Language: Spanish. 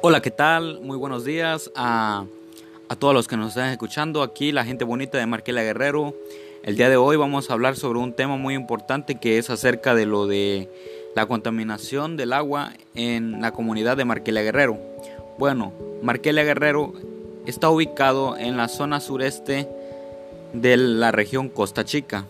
Hola, ¿qué tal? Muy buenos días a, todos los que nos están escuchando aquí, la gente bonita de Marquela Guerrero. El día de hoy vamos a hablar sobre un tema muy importante que es acerca de lo de la contaminación del agua en la comunidad de Marquela Guerrero. Bueno, Marquela Guerrero está ubicado en la zona sureste de la región Costa Chica.